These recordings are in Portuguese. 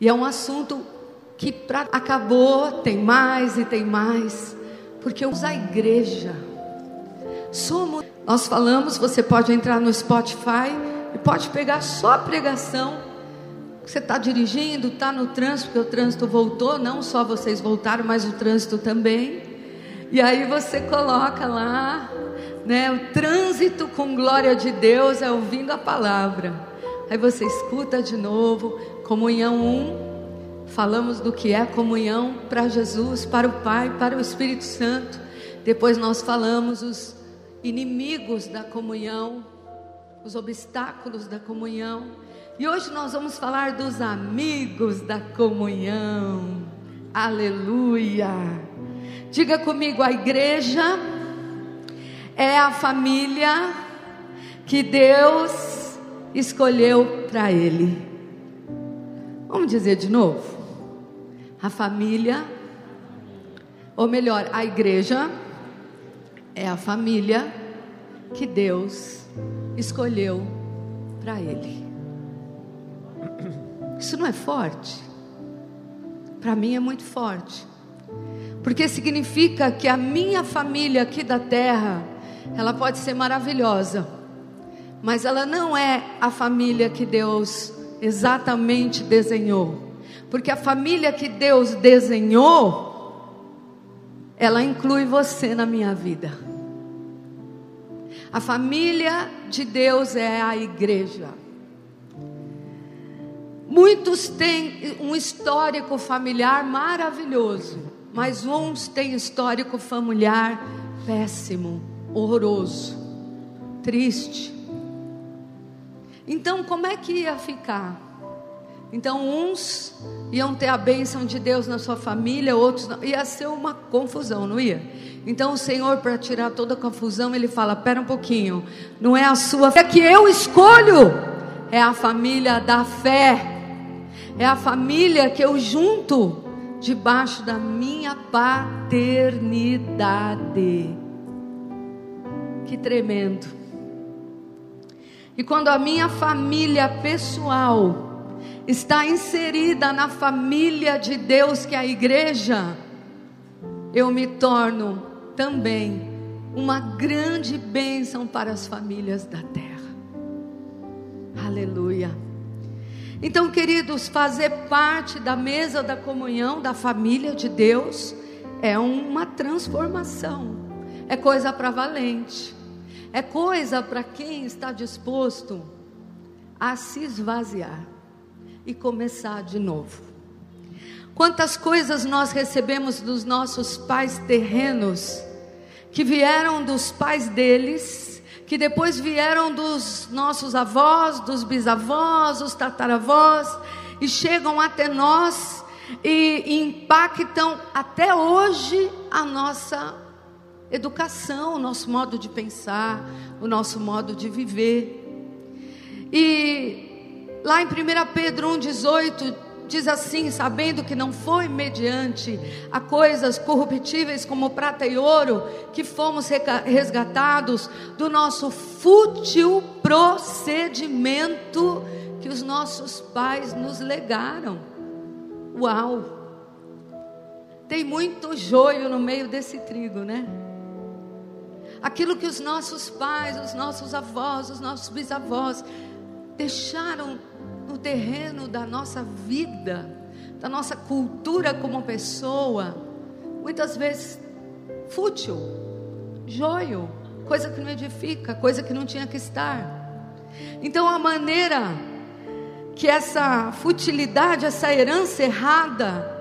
E é um assunto que pra, acabou, tem mais e tem mais, porque a igreja. Somos, nós falamos, você pode entrar no Spotify e pode pegar só a pregação. Você está dirigindo, está no trânsito, porque o trânsito voltou, não só vocês voltaram, mas o trânsito também. E aí você coloca lá, né, o trânsito com glória de Deus é ouvindo a palavra. Aí você escuta de novo, comunhão 1. Falamos do que é comunhão para Jesus, para o Pai, para o Espírito Santo. Depois nós falamos os inimigos da comunhão, os obstáculos da comunhão. E hoje nós vamos falar dos amigos da comunhão. Aleluia! Diga comigo, a igreja é a família que Deus escolheu para ele. Vamos dizer de novo? A família, ou melhor, a igreja, é a família que Deus escolheu para ele. Isso não é forte? Para mim é muito forte. Porque significa que a minha família aqui da terra, ela pode ser maravilhosa mas ela não é a família que Deus exatamente desenhou. Porque a família que Deus desenhou, ela inclui você na minha vida. A família de Deus é a igreja. Muitos têm um histórico familiar maravilhoso, mas uns têm histórico familiar péssimo, horroroso, triste. Então, como é que ia ficar? Então, uns iam ter a bênção de Deus na sua família, outros não. Ia ser uma confusão, não ia? Então, o Senhor, para tirar toda a confusão, Ele fala: Pera um pouquinho, não é a sua fé que eu escolho, é a família da fé, é a família que eu junto debaixo da minha paternidade. Que tremendo. E quando a minha família pessoal está inserida na família de Deus, que é a igreja, eu me torno também uma grande bênção para as famílias da terra. Aleluia. Então, queridos, fazer parte da mesa da comunhão da família de Deus é uma transformação, é coisa para valente. É coisa para quem está disposto a se esvaziar e começar de novo. Quantas coisas nós recebemos dos nossos pais terrenos, que vieram dos pais deles, que depois vieram dos nossos avós, dos bisavós, dos tataravós, e chegam até nós e impactam até hoje a nossa educação, o nosso modo de pensar, o nosso modo de viver. E lá em 1 Pedro 1,18 diz assim: sabendo que não foi mediante a coisas corruptíveis como prata e ouro que fomos resgatados do nosso fútil procedimento que os nossos pais nos legaram. Uau! Tem muito joio no meio desse trigo, né? Aquilo que os nossos pais, os nossos avós, os nossos bisavós deixaram no terreno da nossa vida, da nossa cultura como pessoa, muitas vezes fútil, joio, coisa que não edifica, coisa que não tinha que estar. Então a maneira que essa futilidade, essa herança errada,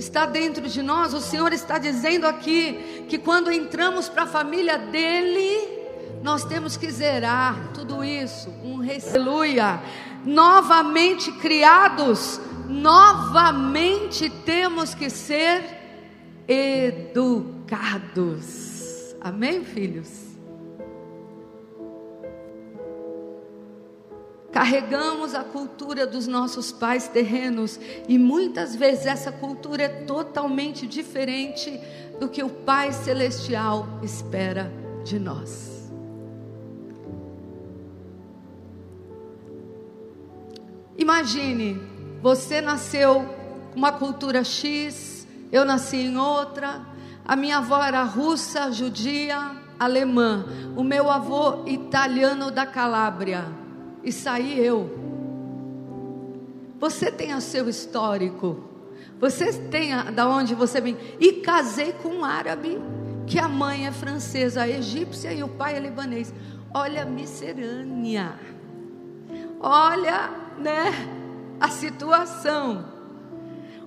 está dentro de nós. O Senhor está dizendo aqui que quando entramos para a família dele, nós temos que zerar tudo isso. Um aleluia. Novamente criados, novamente temos que ser educados. Amém, filhos? Carregamos a cultura dos nossos pais terrenos e muitas vezes essa cultura é totalmente diferente do que o Pai Celestial espera de nós. Imagine, você nasceu com uma cultura X, eu nasci em outra. A minha avó era russa, judia, alemã. O meu avô italiano da Calábria. E saí eu. Você tem o seu histórico. Você tem a, da onde você vem. E casei com um árabe, que a mãe é francesa, egípcia e o pai é libanês. Olha a miscelânea. Olha, né, a situação.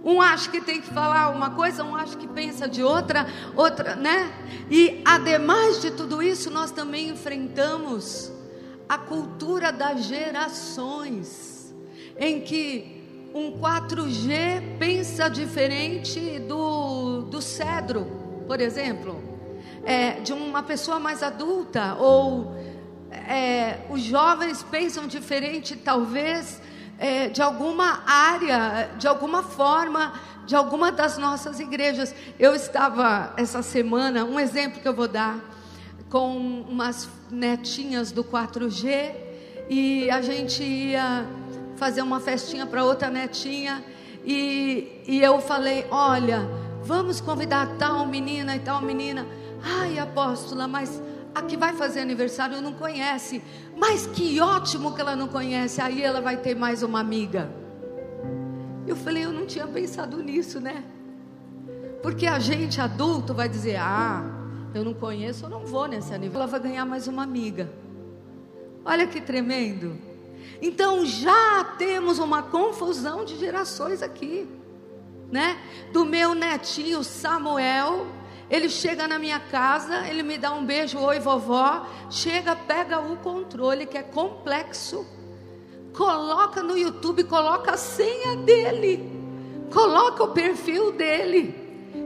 Um acha que tem que falar uma coisa, um acha que pensa de outra, outra, né? E ademais de tudo isso, nós também enfrentamos a cultura das gerações, em que um 4G pensa diferente do, do cedro, por exemplo, é, de uma pessoa mais adulta, ou é, os jovens pensam diferente, talvez, é, de alguma área, de alguma forma, de alguma das nossas igrejas. Eu estava essa semana, um exemplo que eu vou dar, com umas netinhas do 4G, e a gente ia fazer uma festinha para outra netinha, e, e eu falei: olha, vamos convidar tal menina e tal menina. Ai, apóstola, mas a que vai fazer aniversário não conhece. Mas que ótimo que ela não conhece. Aí ela vai ter mais uma amiga. Eu falei, eu não tinha pensado nisso, né? Porque a gente adulto vai dizer: Ah, eu não conheço, eu não vou nesse aniversário. Ela vai ganhar mais uma amiga. Olha que tremendo. Então já temos uma confusão de gerações aqui, né? Do meu netinho Samuel ele chega na minha casa, ele me dá um beijo, oi vovó. Chega, pega o controle que é complexo, coloca no YouTube, coloca a senha dele, coloca o perfil dele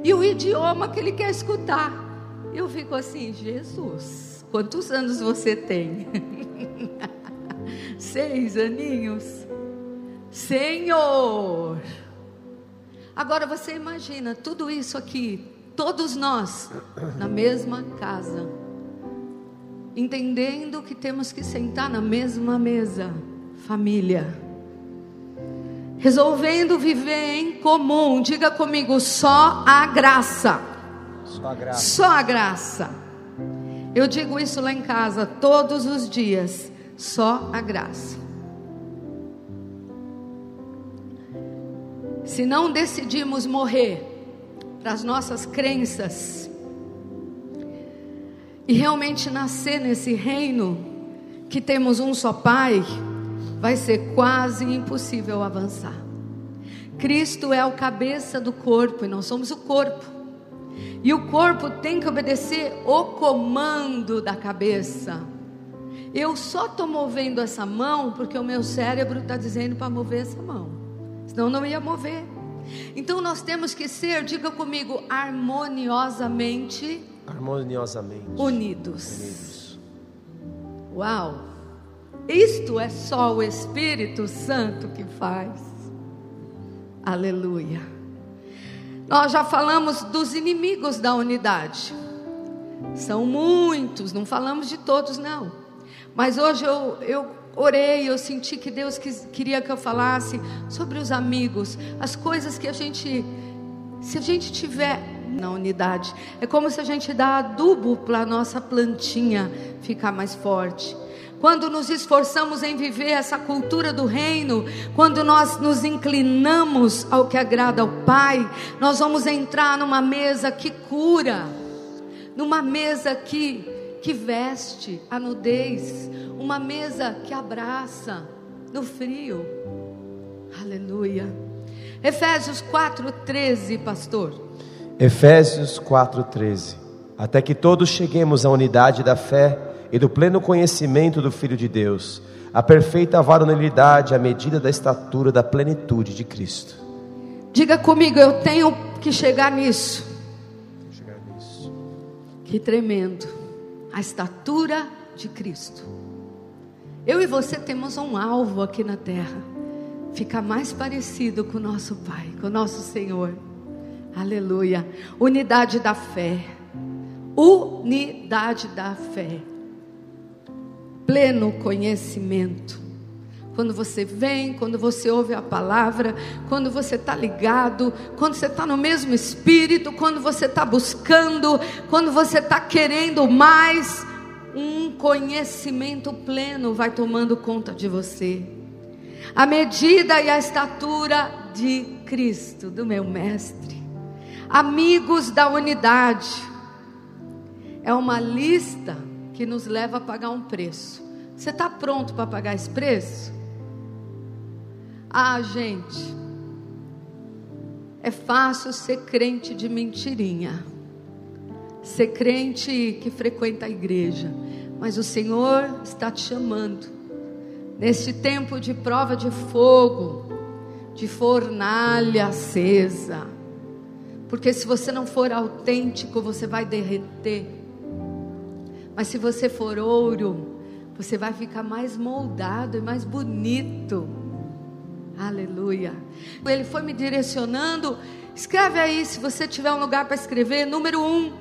e o idioma que ele quer escutar. Eu fico assim, Jesus, quantos anos você tem? Seis aninhos. Senhor. Agora você imagina tudo isso aqui todos nós na mesma casa, entendendo que temos que sentar na mesma mesa, família, resolvendo viver em comum. Diga comigo, só a graça. Só a graça. Só a graça. Eu digo isso lá em casa todos os dias. Só a graça. Se não decidimos morrer, das nossas crenças e realmente nascer nesse reino que temos um só Pai, vai ser quase impossível avançar. Cristo é o cabeça do corpo e nós somos o corpo. E o corpo tem que obedecer o comando da cabeça. Eu só estou movendo essa mão porque o meu cérebro está dizendo para mover essa mão. Senão não ia mover. Então nós temos que ser, diga comigo, harmoniosamente, harmoniosamente unidos. unidos. Uau! Isto é só o Espírito Santo que faz. Aleluia. Nós já falamos dos inimigos da unidade. São muitos, não falamos de todos, não. Mas hoje eu, eu orei, eu senti que Deus quis, queria que eu falasse sobre os amigos, as coisas que a gente, se a gente tiver na unidade, é como se a gente dá adubo para a nossa plantinha ficar mais forte. Quando nos esforçamos em viver essa cultura do reino, quando nós nos inclinamos ao que agrada ao Pai, nós vamos entrar numa mesa que cura, numa mesa que que veste a nudez, uma mesa que abraça no frio. Aleluia. Efésios 4:13, pastor. Efésios 4:13. Até que todos cheguemos à unidade da fé e do pleno conhecimento do Filho de Deus, a perfeita varonilidade à medida da estatura da plenitude de Cristo. Diga comigo, eu tenho que chegar nisso. Chegar nisso. Que tremendo. A estatura de Cristo. Eu e você temos um alvo aqui na terra. Ficar mais parecido com o nosso Pai, com o nosso Senhor. Aleluia. Unidade da fé. Unidade da fé. Pleno conhecimento. quando você vem, quando você ouve a palavra, quando você está ligado, quando você está no mesmo espírito, quando você está buscando, quando você está querendo mais, um conhecimento pleno vai tomando conta de você. A medida e a estatura de Cristo, do meu Mestre. Amigos da unidade. É uma lista que nos leva a pagar um preço. Você está pronto para pagar esse preço? Ah, gente, é fácil ser crente de mentirinha, ser crente que frequenta a igreja, mas o Senhor está te chamando, neste tempo de prova de fogo, de fornalha acesa, porque se você não for autêntico, você vai derreter, mas se você for ouro, você vai ficar mais moldado e mais bonito. Aleluia. Ele foi me direcionando. Escreve aí, se você tiver um lugar para escrever. Número um,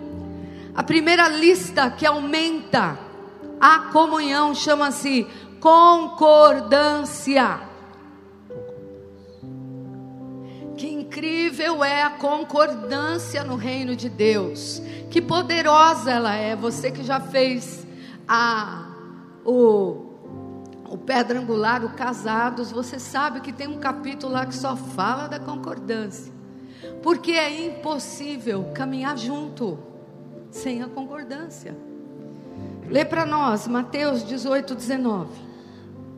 a primeira lista que aumenta a comunhão chama-se concordância. Incrível é a concordância no reino de Deus. Que poderosa ela é. Você que já fez a o o Pedra Angular, o Casados, você sabe que tem um capítulo lá que só fala da concordância. Porque é impossível caminhar junto sem a concordância. Lê para nós, Mateus 18, 19.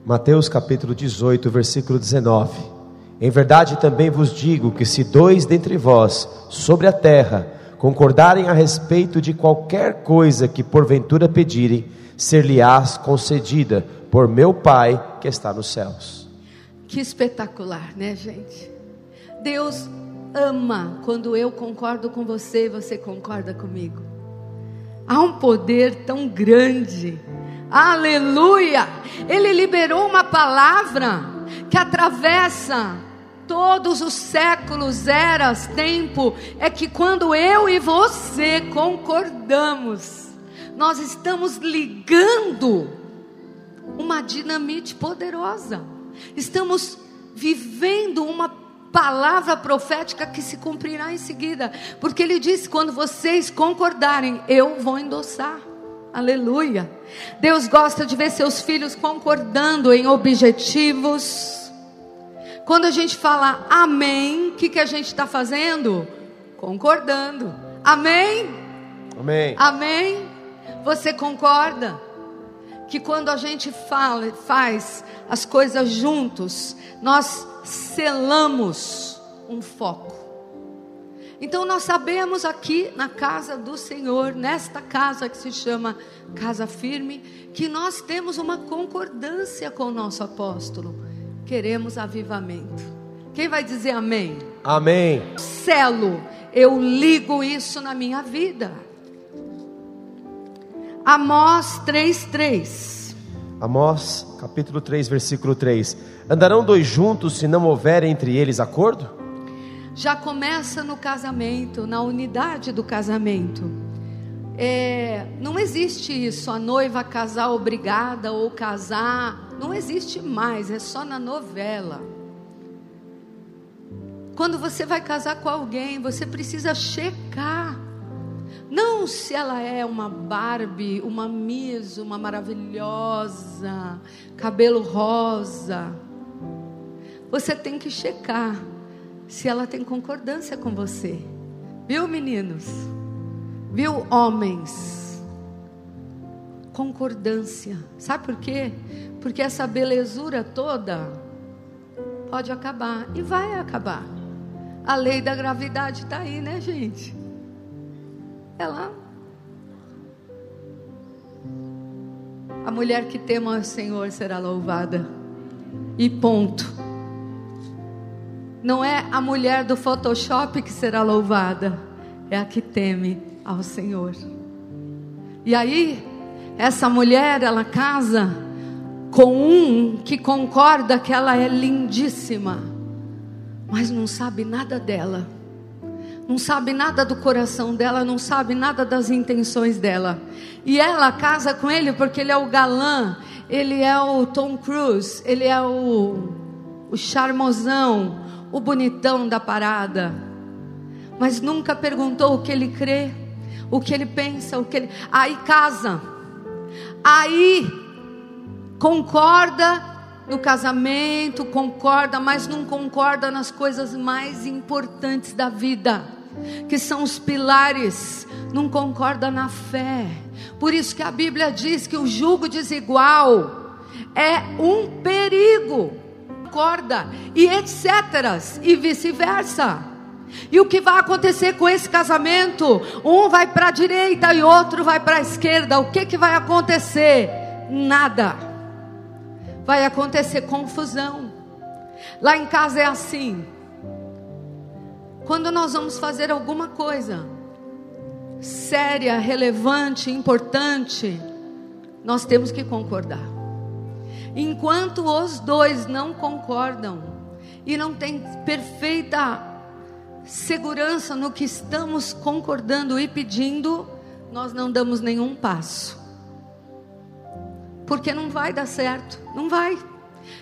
Mateus capítulo 18, versículo 19. Em verdade também vos digo que se dois dentre vós sobre a terra concordarem a respeito de qualquer coisa que porventura pedirem, ser-lhe-ás concedida por meu Pai que está nos céus. Que espetacular, né, gente? Deus ama quando eu concordo com você e você concorda comigo. Há um poder tão grande. Aleluia! Ele liberou uma palavra que atravessa todos os séculos, eras, tempo. É que quando eu e você concordamos, nós estamos ligando uma dinamite poderosa. Estamos vivendo uma palavra profética que se cumprirá em seguida, porque ele disse: quando vocês concordarem, eu vou endossar. Aleluia. Deus gosta de ver seus filhos concordando em objetivos. Quando a gente fala amém, o que, que a gente está fazendo? Concordando. Amém? Amém. Amém? Você concorda? que quando a gente fala, faz as coisas juntos, nós selamos um foco. Então nós sabemos aqui na casa do Senhor, nesta casa que se chama Casa Firme, que nós temos uma concordância com o nosso apóstolo. Queremos avivamento. Quem vai dizer amém? Amém. Selo, eu ligo isso na minha vida. Amós 3:3. Amós, capítulo 3, versículo 3. Andarão dois juntos se não houver entre eles acordo? Já começa no casamento, na unidade do casamento. É, não existe isso, a noiva casar obrigada ou casar, não existe mais, é só na novela. Quando você vai casar com alguém, você precisa checar não se ela é uma Barbie, uma Miss, uma maravilhosa, cabelo rosa. Você tem que checar se ela tem concordância com você. Viu, meninos? Viu, homens? Concordância. Sabe por quê? Porque essa belezura toda pode acabar e vai acabar. A lei da gravidade está aí, né, gente? Ela. A mulher que tema o Senhor será louvada. E ponto. Não é a mulher do Photoshop que será louvada, é a que teme ao Senhor. E aí, essa mulher, ela casa com um que concorda que ela é lindíssima, mas não sabe nada dela não sabe nada do coração dela, não sabe nada das intenções dela. E ela casa com ele porque ele é o galã, ele é o Tom Cruise, ele é o, o charmosão, o bonitão da parada. Mas nunca perguntou o que ele crê, o que ele pensa, o que ele. Aí casa, aí concorda no casamento, concorda, mas não concorda nas coisas mais importantes da vida que são os pilares, não concorda na fé. Por isso que a Bíblia diz que o jugo desigual é um perigo. Concorda e etc. e vice-versa. E o que vai acontecer com esse casamento? Um vai para a direita e outro vai para a esquerda. O que, que vai acontecer? Nada. Vai acontecer confusão. Lá em casa é assim. Quando nós vamos fazer alguma coisa séria, relevante, importante, nós temos que concordar. Enquanto os dois não concordam e não têm perfeita segurança no que estamos concordando e pedindo, nós não damos nenhum passo. Porque não vai dar certo, não vai.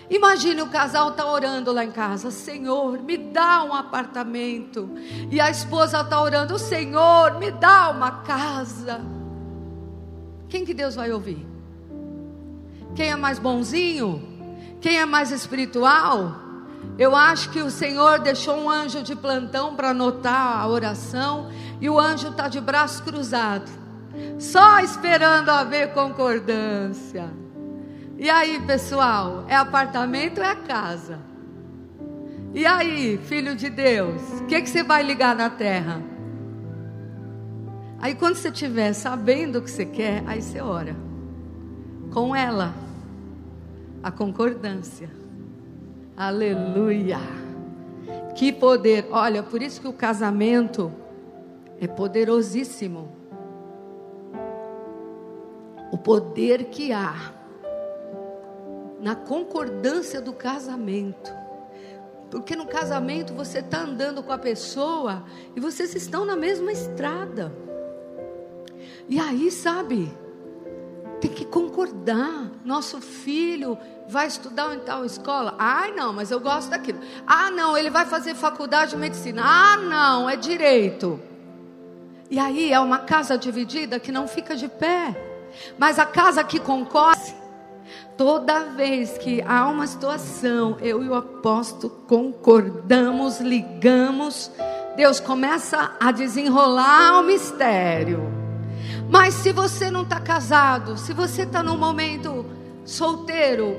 Imagine o casal tá orando lá em casa, Senhor, me dá um apartamento. E a esposa tá orando, Senhor, me dá uma casa. Quem que Deus vai ouvir? Quem é mais bonzinho? Quem é mais espiritual? Eu acho que o Senhor deixou um anjo de plantão para anotar a oração e o anjo está de braço cruzado, só esperando haver concordância. E aí, pessoal, é apartamento ou é casa? E aí, filho de Deus, o que, que você vai ligar na terra? Aí, quando você estiver sabendo o que você quer, aí você ora. Com ela, a concordância. Aleluia. Que poder. Olha, por isso que o casamento é poderosíssimo. O poder que há na concordância do casamento. Porque no casamento você está andando com a pessoa e vocês estão na mesma estrada. E aí, sabe, tem que concordar. Nosso filho vai estudar em tal escola. Ai, não, mas eu gosto daquilo. Ah, não, ele vai fazer faculdade de medicina. Ah, não, é direito. E aí é uma casa dividida que não fica de pé. Mas a casa que concorda Toda vez que há uma situação, eu e o apóstolo concordamos, ligamos, Deus começa a desenrolar o mistério. Mas se você não está casado, se você está num momento solteiro,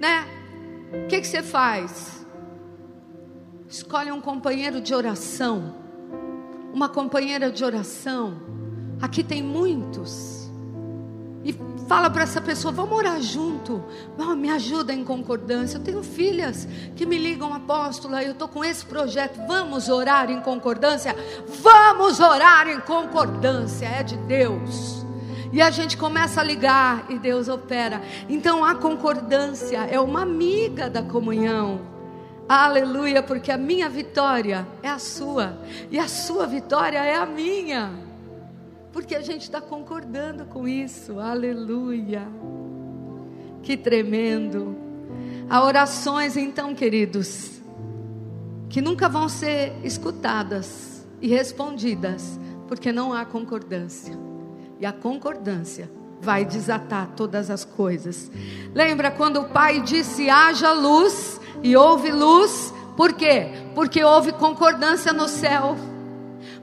né? O que, que você faz? Escolhe um companheiro de oração, uma companheira de oração. Aqui tem muitos fala para essa pessoa: vamos orar junto. Me ajuda em concordância. Eu tenho filhas que me ligam, apóstola. Eu estou com esse projeto. Vamos orar em concordância? Vamos orar em concordância. É de Deus. E a gente começa a ligar e Deus opera. Então a concordância é uma amiga da comunhão. Aleluia, porque a minha vitória é a sua e a sua vitória é a minha porque a gente está concordando com isso. Aleluia. Que tremendo. Há orações, então, queridos, que nunca vão ser escutadas e respondidas, porque não há concordância. E a concordância vai desatar todas as coisas. Lembra quando o pai disse: haja luz e houve luz? Por quê? Porque houve concordância no céu.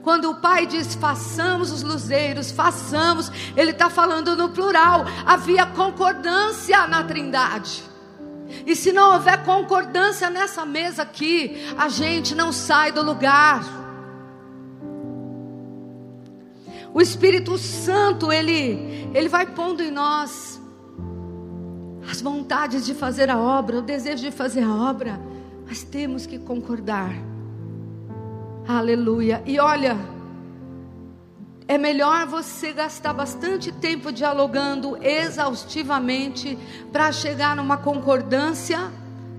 Quando o Pai diz façamos os luzeiros, façamos, Ele está falando no plural. Havia concordância na Trindade. E se não houver concordância nessa mesa aqui, a gente não sai do lugar. O Espírito Santo, ele, ele vai pondo em nós as vontades de fazer a obra, o desejo de fazer a obra, mas temos que concordar. Aleluia. E olha, é melhor você gastar bastante tempo dialogando exaustivamente para chegar numa concordância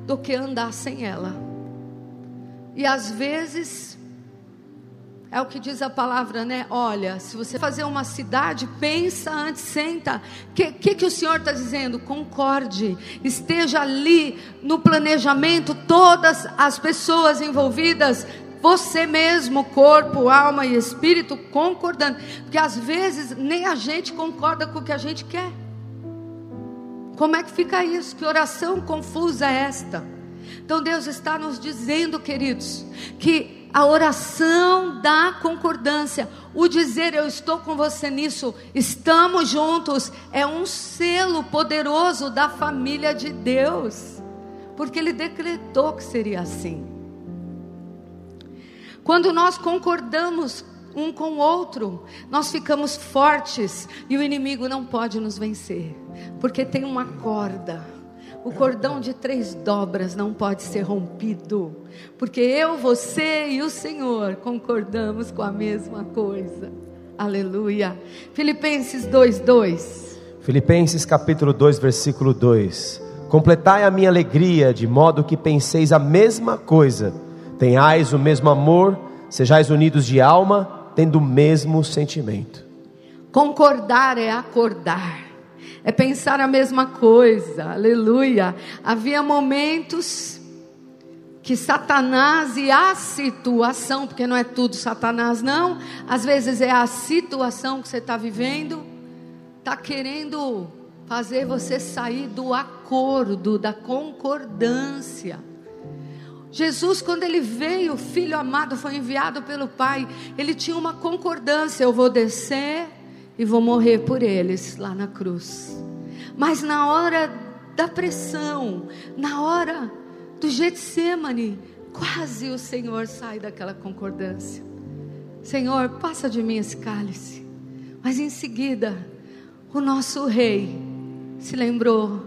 do que andar sem ela. E às vezes É o que diz a palavra, né? Olha, se você fazer uma cidade, pensa antes, senta. O que, que, que o Senhor está dizendo? Concorde. Esteja ali no planejamento, todas as pessoas envolvidas você mesmo, corpo, alma e espírito, concordando. Porque às vezes nem a gente concorda com o que a gente quer. Como é que fica isso? Que oração confusa é esta? Então Deus está nos dizendo, queridos, que a oração da concordância, o dizer eu estou com você nisso, estamos juntos, é um selo poderoso da família de Deus, porque Ele decretou que seria assim. Quando nós concordamos um com o outro, nós ficamos fortes e o inimigo não pode nos vencer, porque tem uma corda. O cordão de três dobras não pode ser rompido, porque eu, você e o Senhor concordamos com a mesma coisa. Aleluia. Filipenses 2:2. Filipenses capítulo 2, versículo 2. Completai a minha alegria, de modo que penseis a mesma coisa, tenhais o mesmo amor, sejais unidos de alma, tendo o mesmo sentimento. Concordar é acordar é pensar a mesma coisa, aleluia. Havia momentos que Satanás e a situação, porque não é tudo Satanás, não, às vezes é a situação que você está vivendo, está querendo fazer você sair do acordo, da concordância. Jesus, quando ele veio, filho amado foi enviado pelo Pai, ele tinha uma concordância: eu vou descer e vou morrer por eles lá na cruz. Mas na hora da pressão, na hora do Getsemane, quase o Senhor sai daquela concordância. Senhor, passa de mim esse cálice. Mas em seguida, o nosso rei se lembrou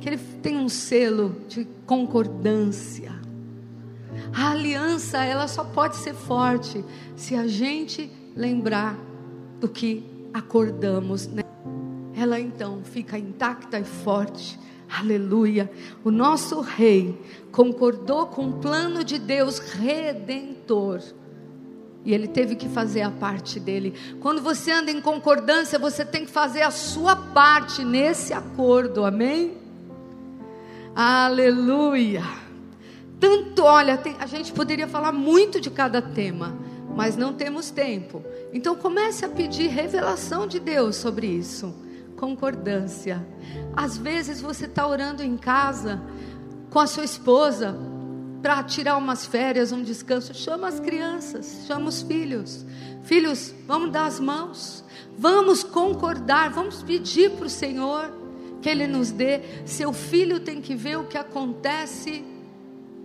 que ele tem um selo de concordância. A aliança, ela só pode ser forte se a gente lembrar do que acordamos. Né? Ela então fica intacta e forte. Aleluia. O nosso rei concordou com o plano de Deus redentor. E ele teve que fazer a parte dele. Quando você anda em concordância, você tem que fazer a sua parte nesse acordo. Amém? Aleluia. Tanto, olha, tem, a gente poderia falar muito de cada tema mas não temos tempo. Então comece a pedir revelação de Deus sobre isso. Concordância. Às vezes você está orando em casa com a sua esposa para tirar umas férias, um descanso. Chama as crianças, chama os filhos. Filhos, vamos dar as mãos. Vamos concordar, vamos pedir para o Senhor que Ele nos dê. Seu filho tem que ver o que acontece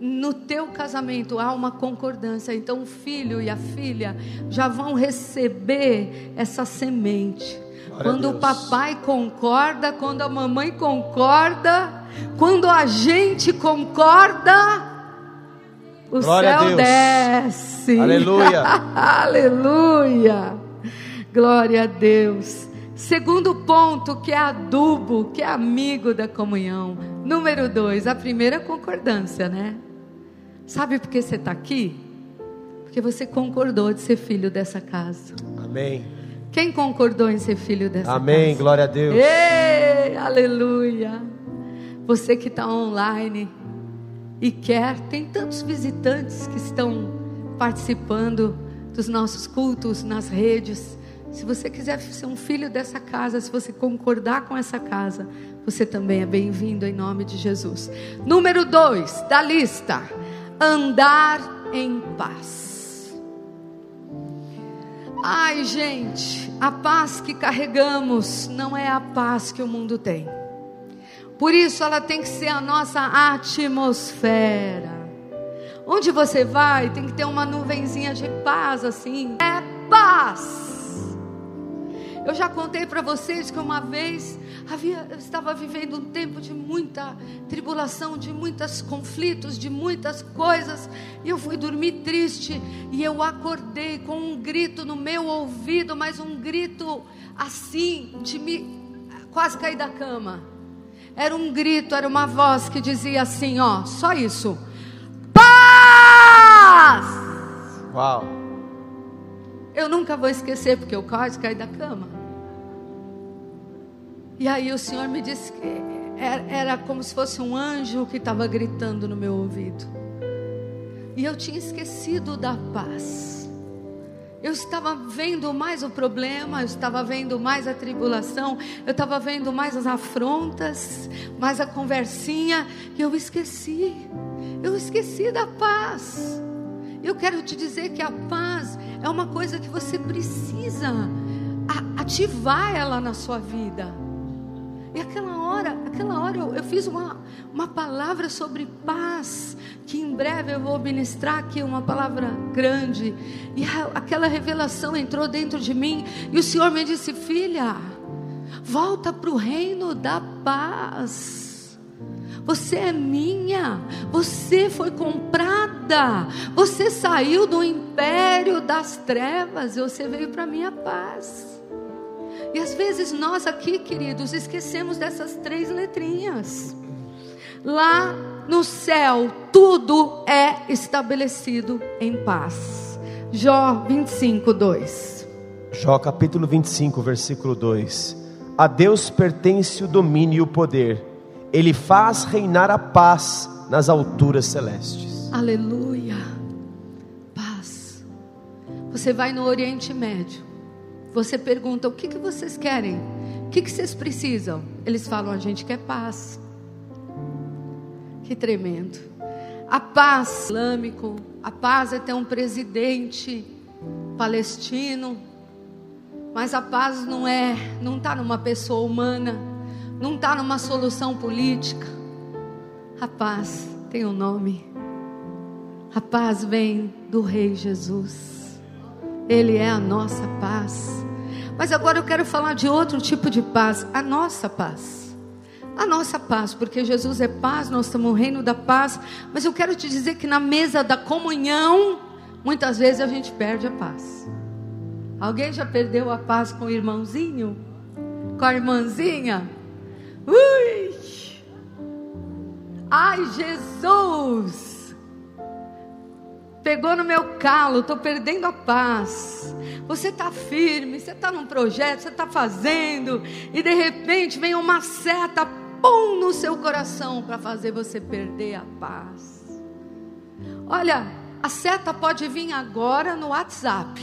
no teu casamento há uma concordância, então o filho e a filha já vão receber essa semente. Glória quando o papai concorda, quando a mamãe concorda, quando a gente concorda, o Glória céu desce. Aleluia. Aleluia. Glória a Deus. Segundo ponto, que é adubo, que é amigo da comunhão. Número dois, a primeira concordância, né? Sabe por que você está aqui? Porque você concordou de ser filho dessa casa. Amém. Quem concordou em ser filho dessa Amém. casa? Amém. Glória a Deus. Ei, aleluia. Você que está online e quer, tem tantos visitantes que estão participando dos nossos cultos nas redes. Se você quiser ser um filho dessa casa, se você concordar com essa casa, você também é bem-vindo em nome de Jesus. Número dois da lista andar em paz. Ai, gente, a paz que carregamos não é a paz que o mundo tem. Por isso ela tem que ser a nossa atmosfera. Onde você vai, tem que ter uma nuvenzinha de paz assim. É paz. Eu já contei para vocês que uma vez havia, eu estava vivendo um tempo de muita tribulação, de muitos conflitos, de muitas coisas, e eu fui dormir triste e eu acordei com um grito no meu ouvido, mas um grito assim de me quase cair da cama. Era um grito, era uma voz que dizia assim, ó, só isso. Paz! Uau. vou esquecer, porque eu quase caí da cama. E aí o Senhor me disse que era, como se fosse um anjo que estava gritando no meu ouvido. E eu tinha esquecido da paz. Eu estava vendo mais o problema, eu estava vendo mais a tribulação, eu estava vendo mais as afrontas, mais a conversinha, e eu esqueci. Eu esqueci da paz. Eu quero te dizer que a paz é uma coisa que você precisa ativar ela na sua vida. E aquela hora, aquela hora eu, eu fiz uma, uma palavra sobre paz, que em breve eu vou ministrar aqui uma palavra grande. E a, aquela revelação entrou dentro de mim, e o Senhor me disse: Filha, volta para o reino da paz. Você é minha, você foi comprada, você saiu do império das trevas e você veio para a minha paz. E às vezes nós aqui, queridos, esquecemos dessas três letrinhas. Lá no céu, tudo é estabelecido em paz. Jó 25, 2. Jó capítulo 25, versículo 2. A Deus pertence o domínio e o poder. Ele faz reinar a paz nas alturas celestes. Aleluia. Paz. Você vai no Oriente Médio. Você pergunta: o que, que vocês querem? O que, que vocês precisam? Eles falam: a gente quer paz. Que tremendo. A paz islâmico, a paz é ter um presidente palestino, mas a paz não é, não está numa pessoa humana, não está numa solução política. A paz tem um nome. A paz vem do Rei Jesus. Ele é a nossa paz. Mas agora eu quero falar de outro tipo de paz, a nossa paz. A nossa paz, porque Jesus é paz, nós estamos no reino da paz. Mas eu quero te dizer que na mesa da comunhão, muitas vezes a gente perde a paz. Alguém já perdeu a paz com o irmãozinho? Com a irmãzinha? Ui! Ai, Jesus! Pegou no meu calo, estou perdendo a paz. Você está firme, você está num projeto, você está fazendo, e de repente vem uma seta, pum, no seu coração para fazer você perder a paz. Olha, a seta pode vir agora no WhatsApp.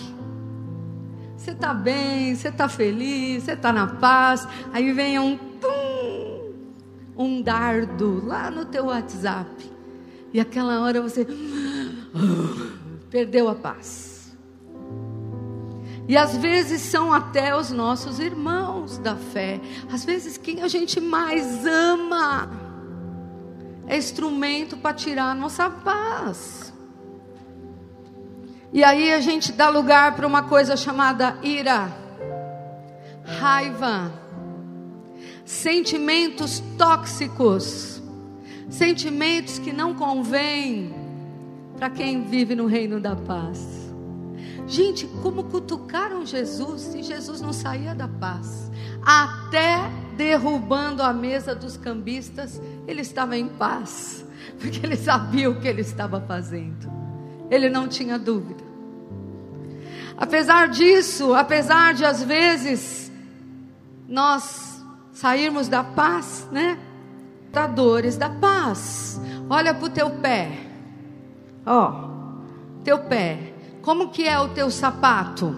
Você está bem, você está feliz, você está na paz, aí vem um tum, um dardo lá no teu WhatsApp. E aquela hora você perdeu a paz. E às vezes são até os nossos irmãos da fé. Às vezes quem a gente mais ama é instrumento para tirar a nossa paz. E aí a gente dá lugar para uma coisa chamada ira, raiva, sentimentos tóxicos, sentimentos que não convêm para quem vive no reino da paz. Gente, como cutucaram Jesus e Jesus não saía da paz. Até derrubando a mesa dos cambistas, ele estava em paz, porque ele sabia o que ele estava fazendo. Ele não tinha dúvida. Apesar disso, apesar de às vezes nós sairmos da paz, né? Da dores da paz. Olha para o teu pé. Ó, teu pé. Como que é o teu sapato?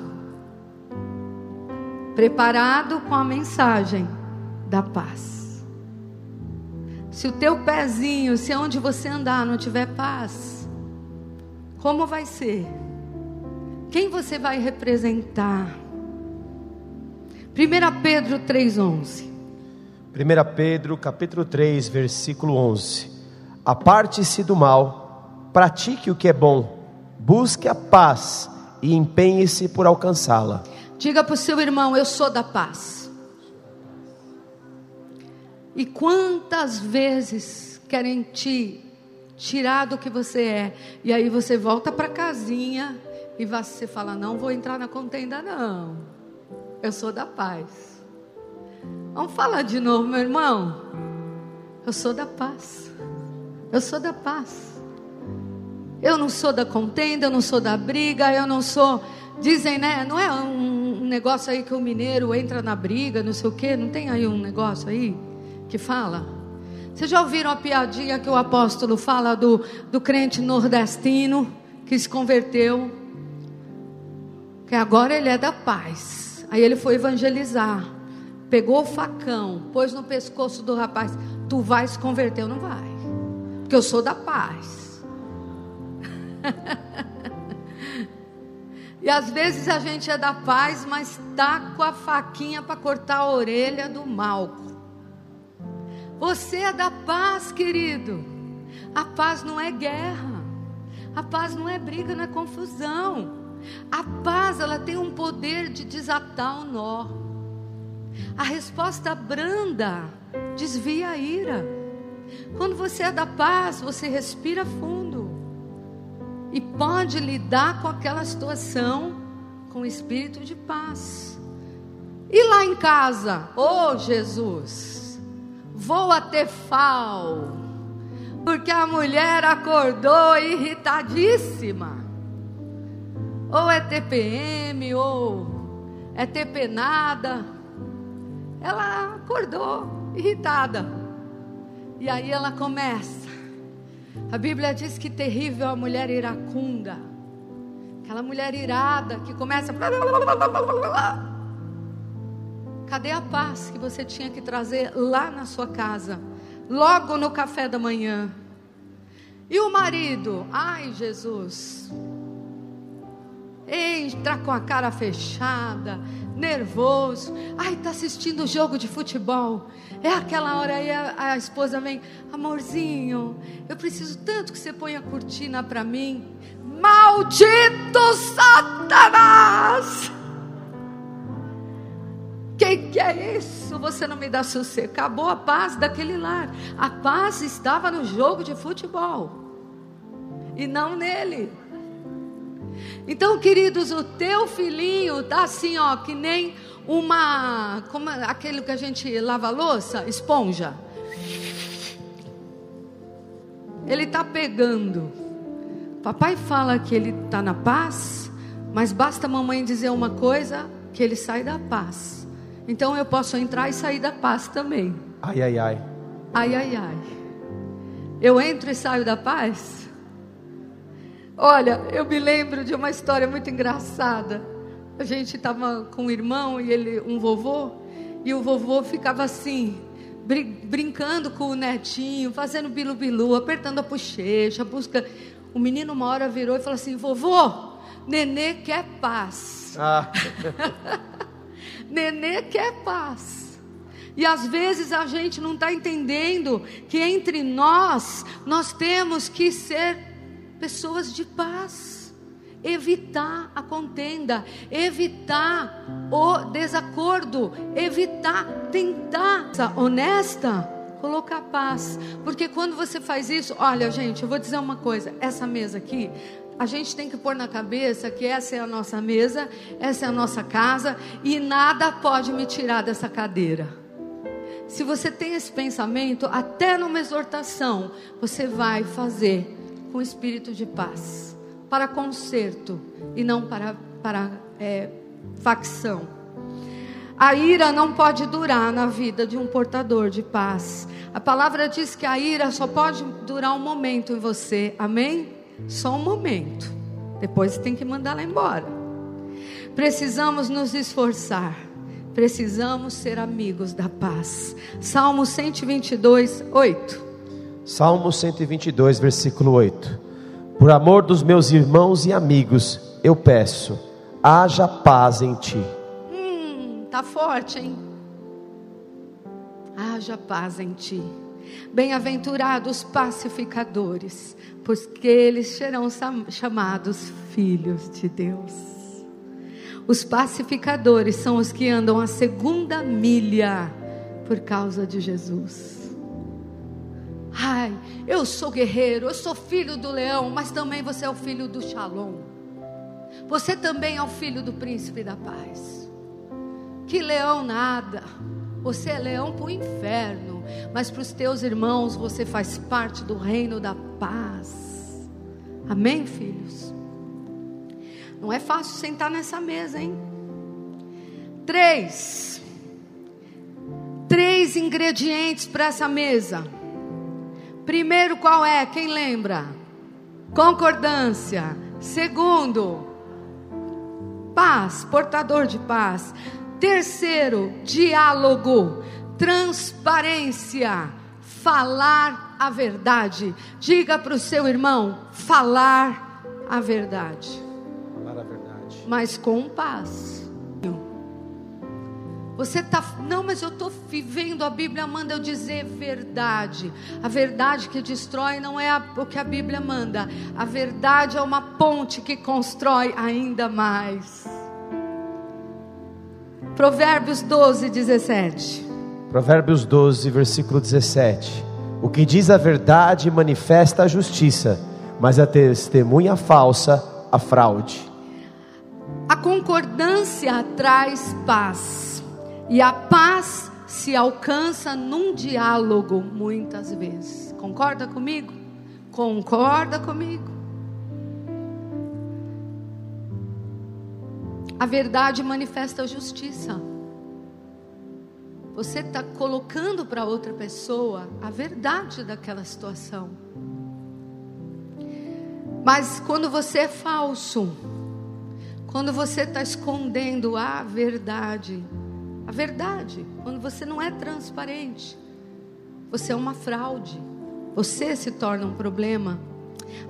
Preparado com a mensagem da paz. Se o teu pezinho, se onde você andar não tiver paz, como vai ser? Quem você vai representar? 1 Pedro 3:11. 1 Pedro, capítulo 3, versículo 11. Aparte-se do mal pratique o que é bom, busque a paz e empenhe-se por alcançá-la. Diga para o seu irmão: Eu sou da paz. E quantas vezes querem te tirar do que você é, e aí você volta para casinha e você fala: Não vou entrar na contenda, não. Eu sou da paz. Vamos falar de novo, meu irmão. Eu sou da paz. Eu sou da paz. Eu não sou da contenda, eu não sou da briga, eu não sou Dizem, né? Não é um negócio aí que o mineiro entra na briga, não sei o quê. Não tem aí um negócio aí que fala? Vocês já ouviram a piadinha que o apóstolo fala do, do crente nordestino que se converteu? Que agora ele é da paz. Aí ele foi evangelizar. Pegou o facão, pôs no pescoço do rapaz. Tu vai se converter ou não vai? Porque eu sou da paz. E às vezes a gente é da paz, mas está com a faquinha para cortar a orelha do mal. Você é da paz, querido. A paz não é guerra. A paz não é briga, não é confusão. A paz, ela tem um poder de desatar o nó. A resposta branda desvia a ira. Quando você é da paz, você respira fundo e pode lidar com aquela situação com espírito de paz. E lá em casa, oh Jesus, vou a Tefal, porque a mulher acordou irritadíssima. Ou é TPM, ou é TP nada. Ela acordou irritada. E aí ela começa a Bíblia diz que terrível a mulher iracunda. Aquela mulher irada que começa. Cadê a paz que você tinha que trazer lá na sua casa? Logo no café da manhã. E o marido? Ai, Jesus. Entra com a cara fechada, nervoso. Ai, está assistindo o jogo de futebol. É aquela hora aí a, a, esposa vem, amorzinho, eu preciso tanto que você ponha a cortina para mim. Maldito Satanás! Que que é isso? Você não me dá sossego. Acabou a paz daquele lar. A paz estava no jogo de futebol e não nele. Então, queridos, o teu filhinho tá assim, ó, que nem uma, como aquele que a gente lava a louça, esponja. Ele está pegando. Papai fala que ele está na paz, mas basta a mamãe dizer uma coisa que ele sai da paz. Então eu posso entrar e sair da paz também. Ai, ai, ai. Ai, ai, ai. Eu entro e saio da paz? Olha, eu me lembro de uma história muito engraçada. A gente estava com um irmão e ele, um vovô, e o vovô ficava assim, brincando com o netinho, fazendo bilu-bilu, apertando a bochecha, busca. O menino uma hora virou e falou assim: vovô, nenê quer paz. Ah. nenê quer paz. E às vezes a gente não está entendendo que entre nós, nós temos que ser pessoas de paz, evitar a contenda, evitar o desacordo, evitar tentar honesta colocar paz, porque quando você faz isso, olha, gente, eu vou dizer uma coisa: essa mesa aqui, a gente tem que pôr na cabeça que essa é a nossa mesa, essa é a nossa casa e nada pode me tirar dessa cadeira. Se você tem esse pensamento, até numa exortação, você vai fazer com espírito de paz, para conserto e não para, para é, facção. A ira não pode durar na vida de um portador de paz. A palavra diz que a ira só pode durar um momento em você, amém? Só um momento. Depois tem que mandar ela embora. Precisamos nos esforçar. Precisamos ser amigos da paz. Salmo 122, 8. Salmo 122, versículo 8. Por amor dos meus irmãos e amigos, eu peço, haja paz em ti. Hum, tá forte, hein? Haja paz em ti. Bem-aventurados pacificadores, porque eles serão chamados filhos de Deus. Os pacificadores são os que andam a segunda milha por causa de Jesus. Ai, eu sou guerreiro, eu sou filho do leão, mas também você é o filho do Shalom. Você também é o filho do príncipe da paz. Que leão nada. Você é leão para o inferno, mas para os teus irmãos você faz parte do reino da paz. Amém, filhos? Não é fácil sentar nessa mesa, hein? Três. Três ingredientes para essa mesa. Primeiro, qual é? Quem lembra? Concordância. Segundo, paz, portador de paz. Terceiro, diálogo, transparência, falar a verdade. Diga para o seu irmão: falar a verdade. Falar a verdade. Mas com paz. Você está, não, mas eu estou vivendo, a Bíblia manda eu dizer verdade. A verdade que destrói não é a, o que a Bíblia manda. A verdade é uma ponte que constrói ainda mais. Provérbios 12, 17. Provérbios 12, versículo 17. O que diz a verdade manifesta a justiça, mas a testemunha falsa a fraude. A concordância traz paz. E a paz se alcança num diálogo, muitas vezes. Concorda comigo? Concorda comigo? A verdade manifesta a justiça. Você está colocando para outra pessoa a verdade daquela situação. Mas quando você é falso, quando você está escondendo a verdade, a verdade, quando você não é transparente, você é uma fraude. Você se torna um problema.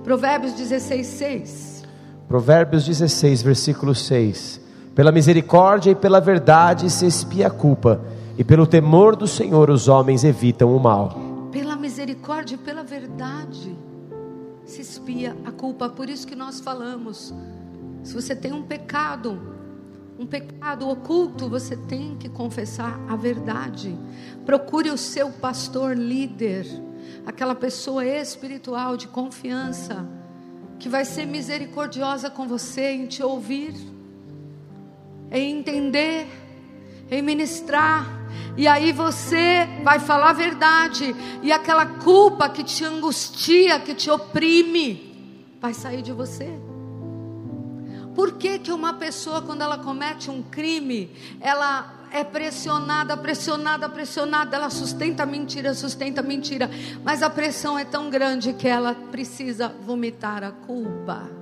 Provérbios 16, 6. Provérbios 16, versículo 6. Pela misericórdia e pela verdade se expia a culpa, e pelo temor do Senhor os homens evitam o mal. Pela misericórdia e pela verdade se expia a culpa. Por isso que nós falamos: se você tem um pecado, um pecado oculto, você tem que confessar a verdade. Procure o seu pastor líder, aquela pessoa espiritual de confiança, que vai ser misericordiosa com você em te ouvir, em entender, em ministrar. E aí você vai falar a verdade, e aquela culpa que te angustia, que te oprime, vai sair de você. Por que, que uma pessoa, quando ela comete um crime, ela é pressionada, pressionada, pressionada, ela sustenta mentira, sustenta mentira, mas a pressão é tão grande que ela precisa vomitar a culpa.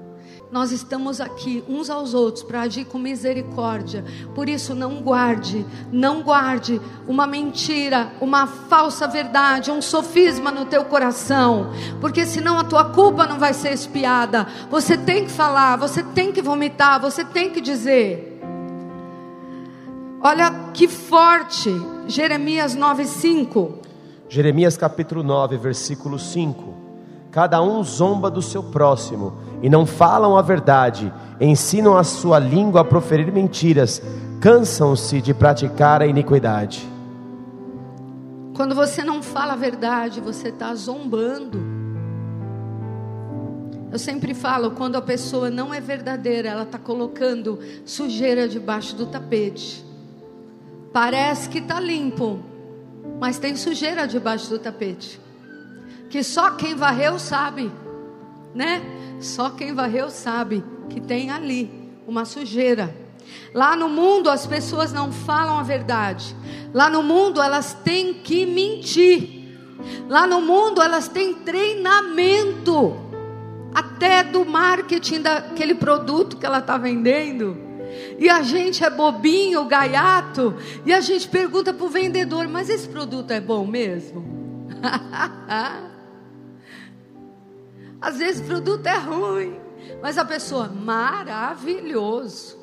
Nós estamos aqui uns aos outros para agir com misericórdia. Por isso, não guarde, não guarde uma mentira, uma falsa verdade, um sofisma no teu coração, porque senão a tua culpa não vai ser espiada. Você tem que falar, você tem que vomitar, você tem que dizer. Olha que forte, Jeremias 9:5. Jeremias capítulo 9, versículo 5. Cada um zomba do seu próximo e não falam a verdade, ensinam a sua língua a proferir mentiras, cansam-se de praticar a iniquidade. Quando você não fala a verdade, você está zombando. Eu sempre falo, quando a pessoa não é verdadeira, ela está colocando sujeira debaixo do tapete. Parece que está limpo, mas tem sujeira debaixo do tapete. Que só quem varreu sabe, né? Só quem varreu sabe que tem ali uma sujeira. Lá no mundo as pessoas não falam a verdade. Lá no mundo elas têm que mentir. Lá no mundo elas têm treinamento até do marketing daquele produto que ela está vendendo. E a gente é bobinho, gaiato, e a gente pergunta para o vendedor: mas esse produto é bom mesmo? Às vezes o produto é ruim, mas a pessoa, maravilhoso.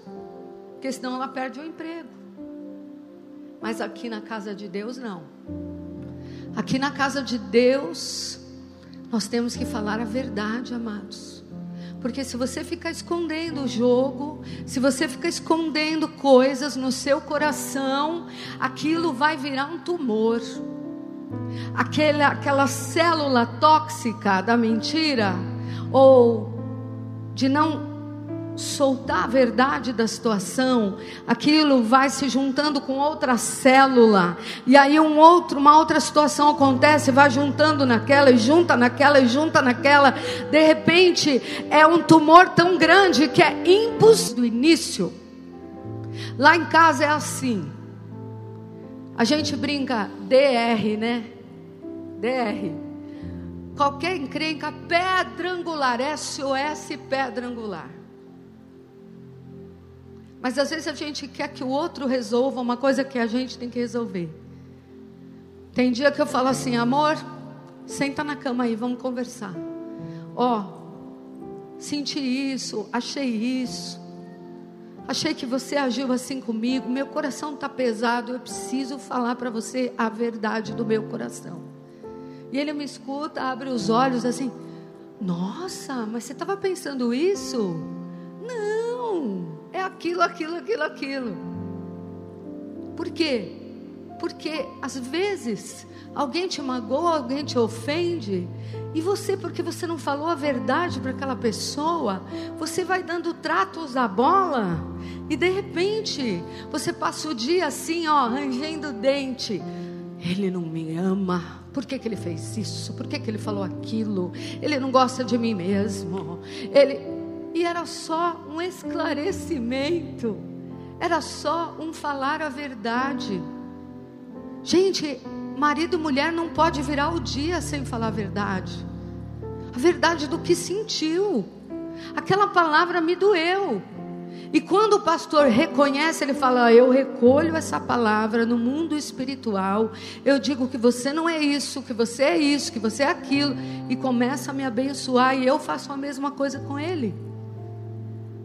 Porque senão ela perde o emprego. Mas aqui na casa de Deus, não. Aqui na casa de Deus, nós temos que falar a verdade, amados. Porque se você ficar escondendo o jogo, se você ficar escondendo coisas no seu coração, aquilo vai virar um tumor aquela, aquela célula tóxica da mentira ou de não soltar a verdade da situação, aquilo vai se juntando com outra célula, e aí um outro, uma outra situação acontece, vai juntando naquela, e junta naquela, e junta naquela, de repente é um tumor tão grande que é impulso do início. Lá em casa é assim. A gente brinca DR, né? DR. Qualquer encrenca pedra angular, SOS pedra angular. Mas às vezes a gente quer que o outro resolva uma coisa que a gente tem que resolver. Tem dia que eu falo assim, amor, senta na cama aí, vamos conversar. Ó, oh, senti isso, achei isso. Achei que você agiu assim comigo, meu coração está pesado, eu preciso falar para você a verdade do meu coração. E ele me escuta, abre os olhos assim: Nossa, mas você estava pensando isso? Não, é aquilo, aquilo, aquilo, aquilo. Por quê? Porque às vezes alguém te magoa, alguém te ofende, e você, porque você não falou a verdade para aquela pessoa, você vai dando tratos à bola, e de repente você passa o dia assim, ó, rangendo o dente. Ele não me ama. Por que, que ele fez isso? Por que, que ele falou aquilo? Ele não gosta de mim mesmo. Ele e era só um esclarecimento. Era só um falar a verdade. Gente, marido e mulher não pode virar o dia sem falar a verdade. A verdade do que sentiu. Aquela palavra me doeu. E quando o pastor reconhece, ele fala: Eu recolho essa palavra no mundo espiritual. Eu digo que você não é isso, que você é isso, que você é aquilo. E começa a me abençoar. E eu faço a mesma coisa com ele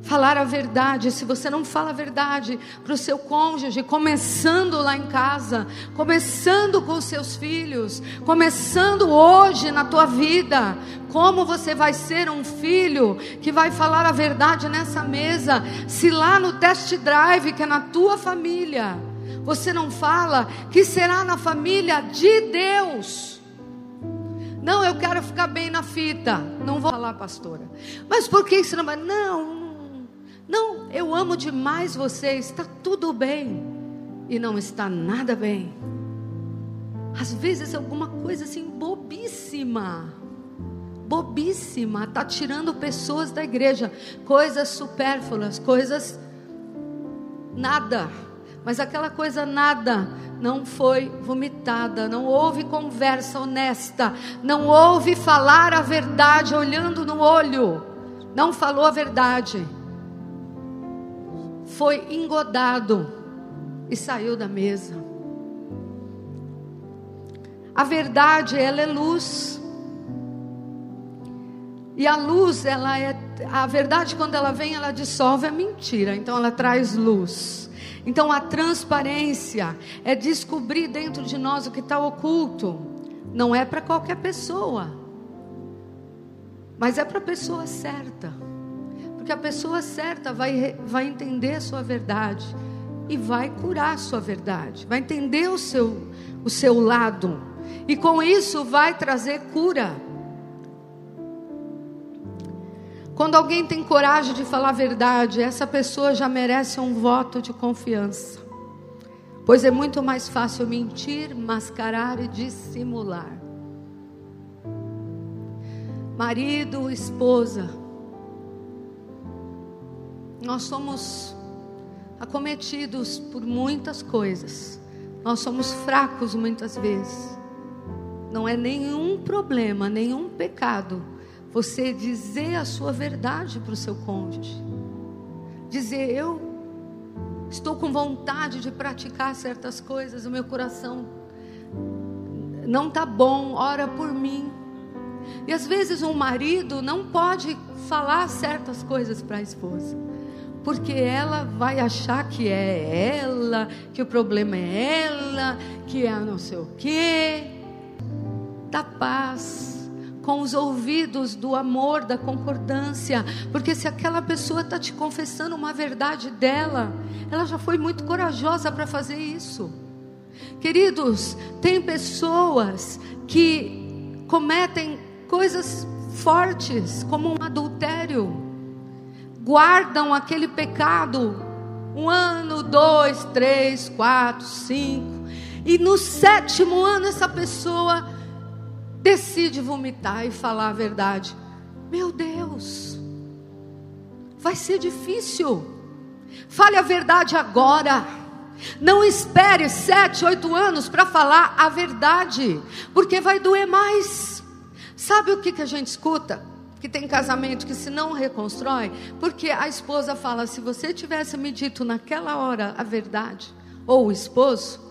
falar a verdade. Se você não fala a verdade para o seu cônjuge, começando lá em casa, começando com os seus filhos, começando hoje na tua vida, como você vai ser um filho que vai falar a verdade nessa mesa? Se lá no test drive, que é na tua família, você não fala, que será na família de Deus. Não, eu quero ficar bem na fita. Não vou falar, pastora. Mas por que isso não vai? Não, não, eu amo demais você, está tudo bem. E não está nada bem. Às vezes alguma coisa assim bobíssima. Bobíssima, está tirando pessoas da igreja, coisas supérfluas, coisas nada. Mas aquela coisa nada não foi vomitada, não houve conversa honesta, não houve falar a verdade olhando no olho, não falou a verdade foi engodado e saiu da mesa. A verdade, ela é luz. E a luz, ela é a verdade quando ela vem, ela dissolve a mentira. Então ela traz luz. Então a transparência é descobrir dentro de nós o que está oculto. Não é para qualquer pessoa, mas é para a pessoa certa. Porque a pessoa certa vai, vai entender a sua verdade e vai curar a sua verdade, vai entender o seu, o seu lado, e com isso vai trazer cura. Quando alguém tem coragem de falar a verdade, essa pessoa já merece um voto de confiança. Pois é muito mais fácil mentir, mascarar e dissimular. Marido, esposa, nós somos acometidos por muitas coisas. Nós somos fracos muitas vezes. Não é nenhum problema, nenhum pecado você dizer a sua verdade para o seu cônjuge. Dizer, eu estou com vontade de praticar certas coisas, o meu coração não está bom, ora por mim. E às vezes um marido não pode falar certas coisas para a esposa porque ela vai achar que é ela, que o problema é ela, que é não sei o quê. Da paz, com os ouvidos do amor, da concordância, porque se aquela pessoa está te confessando uma verdade dela, ela já foi muito corajosa para fazer isso. Queridos, tem pessoas que cometem coisas fortes, como um adultério guardam aquele pecado um ano, dois, três, quatro, cinco, e no sétimo ano essa pessoa decide vomitar e falar a verdade. Meu Deus, vai ser difícil. Fale a verdade agora. Não espere sete, oito anos para falar a verdade, porque vai doer mais. Sabe o que, que a gente escuta? Que tem casamento que se não reconstrói, porque a esposa fala: se você tivesse me dito naquela hora a verdade, ou o esposo,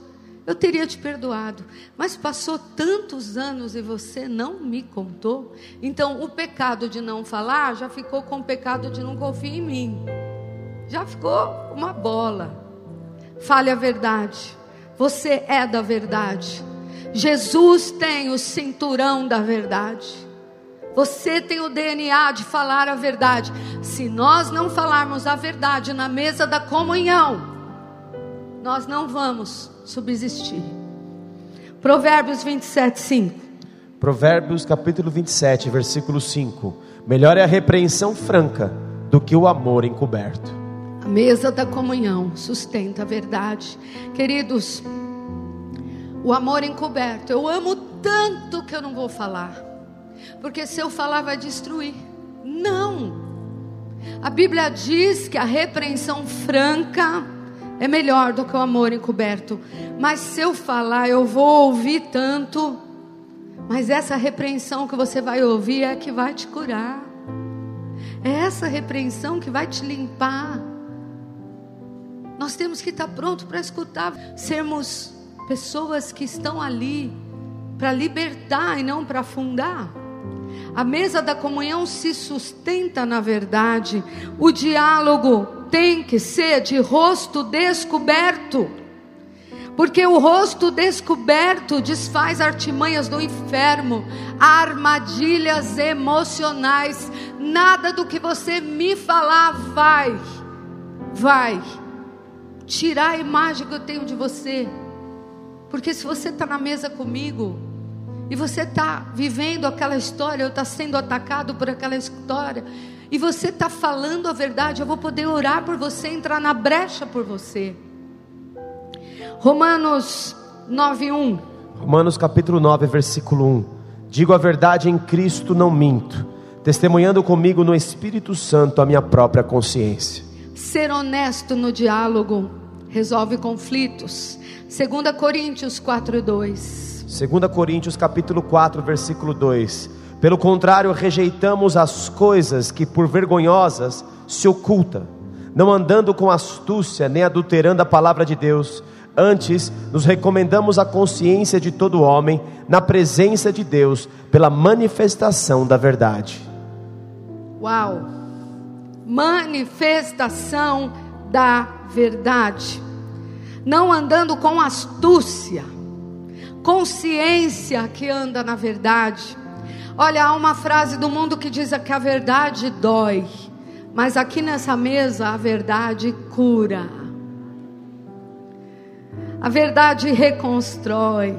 eu teria te perdoado. Mas passou tantos anos e você não me contou. Então o pecado de não falar já ficou com o pecado de não confiar em mim. Já ficou uma bola. Fale a verdade. Você é da verdade. Jesus tem o cinturão da verdade. Você tem o DNA de falar a verdade. Se nós não falarmos a verdade na mesa da comunhão, nós não vamos subsistir. Provérbios 27, 5. Provérbios capítulo 27, versículo 5. Melhor é a repreensão franca do que o amor encoberto. A mesa da comunhão sustenta a verdade. Queridos, o amor encoberto. Eu amo tanto que eu não vou falar. Porque se eu falar vai destruir. Não. A Bíblia diz que a repreensão franca é melhor do que o amor encoberto. Mas se eu falar, eu vou ouvir tanto. Mas essa repreensão que você vai ouvir é que vai te curar. É essa repreensão que vai te limpar. Nós temos que estar pronto para escutar, sermos pessoas que estão ali para libertar e não para afundar. A mesa da comunhão se sustenta na verdade. O diálogo tem que ser de rosto descoberto. Porque o rosto descoberto desfaz artimanhas do inferno, armadilhas emocionais. Nada do que você me falar vai, vai tirar a imagem que eu tenho de você. Porque se você está na mesa comigo e você está vivendo aquela história, ou está sendo atacado por aquela história, e você está falando a verdade, eu vou poder orar por você, entrar na brecha por você. Romanos 9:1. Romanos capítulo 9, versículo 1. Digo a verdade em Cristo, não minto, testemunhando comigo no Espírito Santo a minha própria consciência. Ser honesto no diálogo resolve conflitos. 2 Coríntios 4, 2. 2 Coríntios capítulo 4, versículo 2. Pelo contrário, rejeitamos as coisas que por vergonhosas se ocultam, não andando com astúcia, nem adulterando a palavra de Deus. Antes, nos recomendamos a consciência de todo homem na presença de Deus, pela manifestação da verdade. Uau! Manifestação da verdade não andando com astúcia, consciência que anda na verdade. Olha, há uma frase do mundo que diz que a verdade dói, mas aqui nessa mesa a verdade cura. A verdade reconstrói.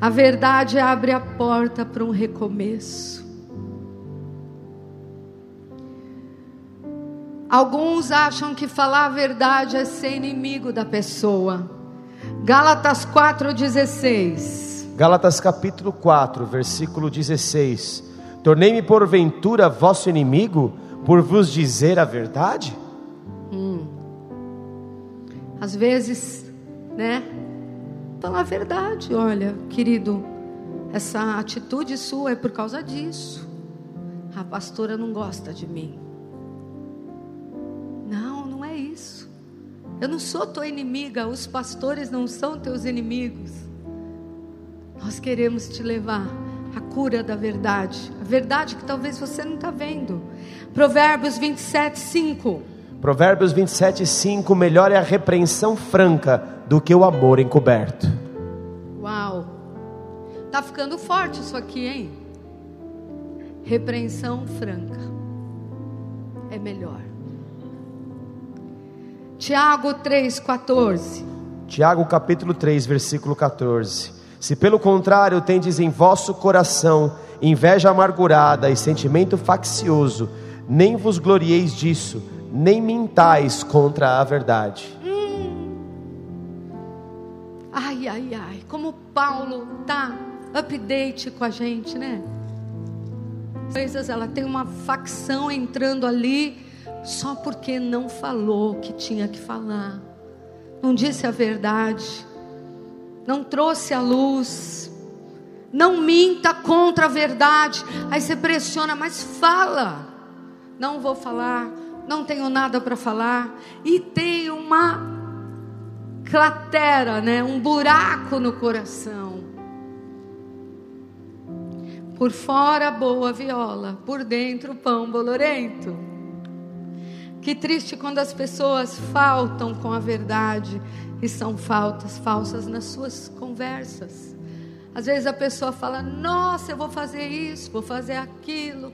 A verdade abre a porta para um recomeço. Alguns acham que falar a verdade é ser inimigo da pessoa. Gálatas 4:16. Gálatas capítulo 4, versículo 16. Tornei-me porventura vosso inimigo por vos dizer a verdade? Hum. Às vezes, né? Falar a verdade, olha, querido, essa atitude sua é por causa disso. A pastora não gosta de mim. Eu não sou tua inimiga, os pastores não são teus inimigos. Nós queremos te levar à cura da verdade, a verdade que talvez você não está vendo. Provérbios 27, 5. Provérbios 27, 5: Melhor é a repreensão franca do que o amor encoberto. Uau, tá ficando forte isso aqui, hein? Repreensão franca é melhor. Tiago 3,14. Tiago capítulo 3, versículo 14. Se pelo contrário tendes em vosso coração inveja amargurada e sentimento faccioso, Nem vos glorieis disso, nem mintais contra a verdade. Ai, ai, ai, como Paulo tá update com a gente, né? Coisas, ela tem uma facção entrando ali só porque não falou o que tinha que falar, não disse a verdade, não trouxe a luz, não minta contra a verdade. Aí você pressiona, mas fala. Não vou falar, não tenho nada para falar, e tem uma cratera, né? um buraco no coração. Por fora, boa viola, por dentro, pão bolorento. Que triste quando as pessoas faltam com a verdade e são faltas falsas nas suas conversas. Às vezes a pessoa fala: Nossa, eu vou fazer isso, vou fazer aquilo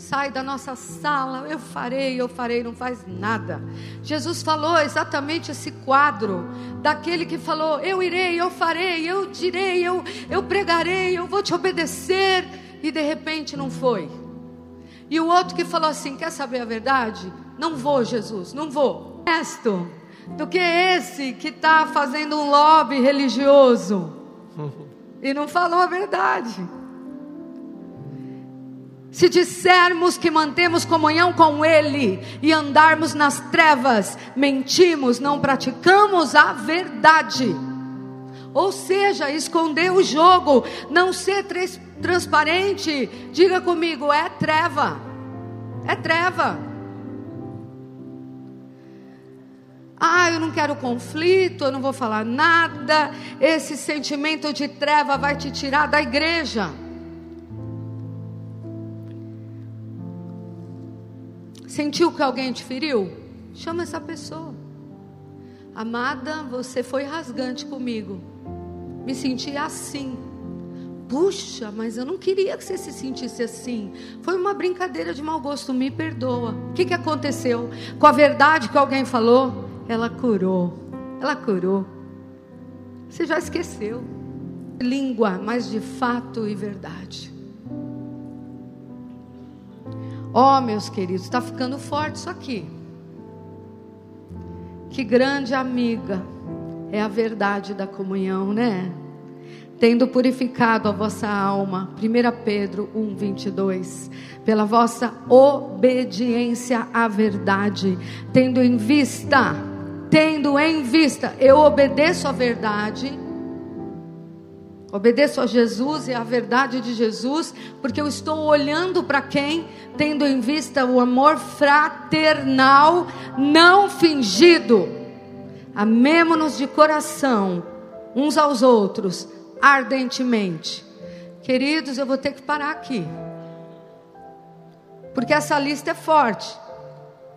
sai da nossa sala, eu farei, eu farei, não faz nada. Jesus falou exatamente esse quadro daquele que falou: Eu irei, eu farei, eu direi, eu, eu pregarei, eu vou te obedecer, e de repente não foi. E o outro que falou assim: Quer saber a verdade? Não vou, Jesus, não vou. Resto do que esse que está fazendo um lobby religioso e não falou a verdade. Se dissermos que mantemos comunhão com Ele e andarmos nas trevas, mentimos, não praticamos a verdade. Ou seja, esconder o jogo, não ser transparente. Diga comigo, é treva. É treva. Ah, eu não quero conflito, eu não vou falar nada. Esse sentimento de treva vai te tirar da igreja. Sentiu que alguém te feriu? Chama essa pessoa. Amada, você foi rasgante comigo. Me senti assim. Puxa, mas eu não queria que você se sentisse assim. Foi uma brincadeira de mau gosto, me perdoa. O que, que aconteceu? Com a verdade que alguém falou, ela curou. Ela curou. Você já esqueceu. Língua, mas de fato e verdade. Ó, oh, meus queridos, está ficando forte isso aqui. Que grande amiga é a verdade da comunhão, né? Tendo purificado a vossa alma, 1 Pedro 1, 22, pela vossa obediência à verdade, tendo em vista, tendo em vista, eu obedeço à verdade Obedeço a Jesus e a verdade de Jesus, porque eu estou olhando para quem, tendo em vista o amor fraternal, não fingido. Amemo-nos de coração, uns aos outros, ardentemente. Queridos, eu vou ter que parar aqui, porque essa lista é forte.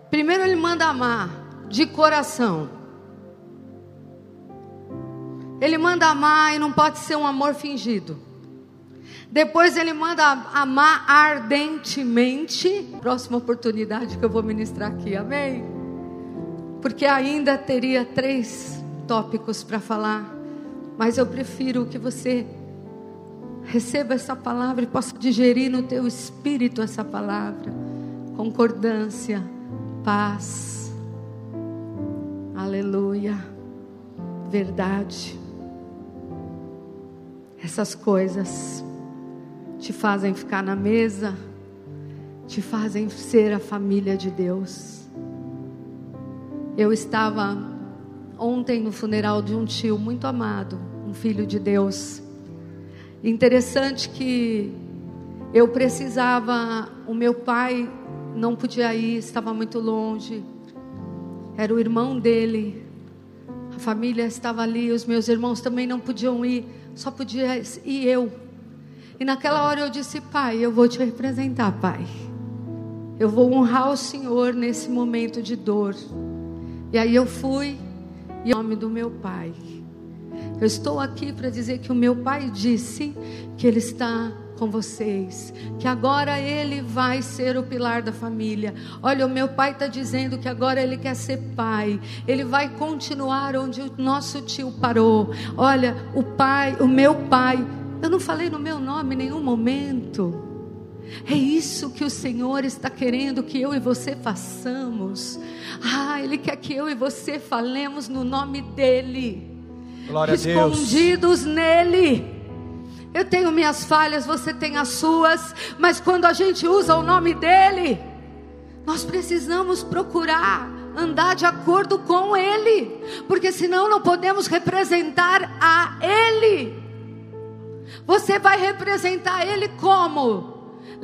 Primeiro, ele manda amar de coração. Ele manda amar e não pode ser um amor fingido. Depois ele manda amar ardentemente. Próxima oportunidade que eu vou ministrar aqui, amém? Porque ainda teria três tópicos para falar, mas eu prefiro que você receba essa palavra e possa digerir no teu espírito essa palavra. Concordância, paz, aleluia, verdade. Essas coisas te fazem ficar na mesa, te fazem ser a família de Deus. Eu estava ontem no funeral de um tio muito amado, um filho de Deus. Interessante que eu precisava, o meu pai não podia ir, estava muito longe. Era o irmão dele. A família estava ali, os meus irmãos também não podiam ir só podia ir eu. E naquela hora eu disse: Pai, eu vou te representar, Pai. Eu vou honrar o Senhor nesse momento de dor. E aí eu fui, e em nome do meu Pai. Eu estou aqui para dizer que o meu Pai disse que Ele está com vocês, que agora ele vai ser o pilar da família. Olha, o meu pai está dizendo que agora ele quer ser pai, ele vai continuar onde o nosso tio parou. Olha, o pai, o meu pai, eu não falei no meu nome em nenhum momento. É isso que o Senhor está querendo que eu e você façamos. Ah, Ele quer que eu e você falemos no nome dEle, Glória escondidos nele. Eu tenho minhas falhas, você tem as suas, mas quando a gente usa o nome dEle, nós precisamos procurar andar de acordo com Ele, porque senão não podemos representar a Ele. Você vai representar Ele como?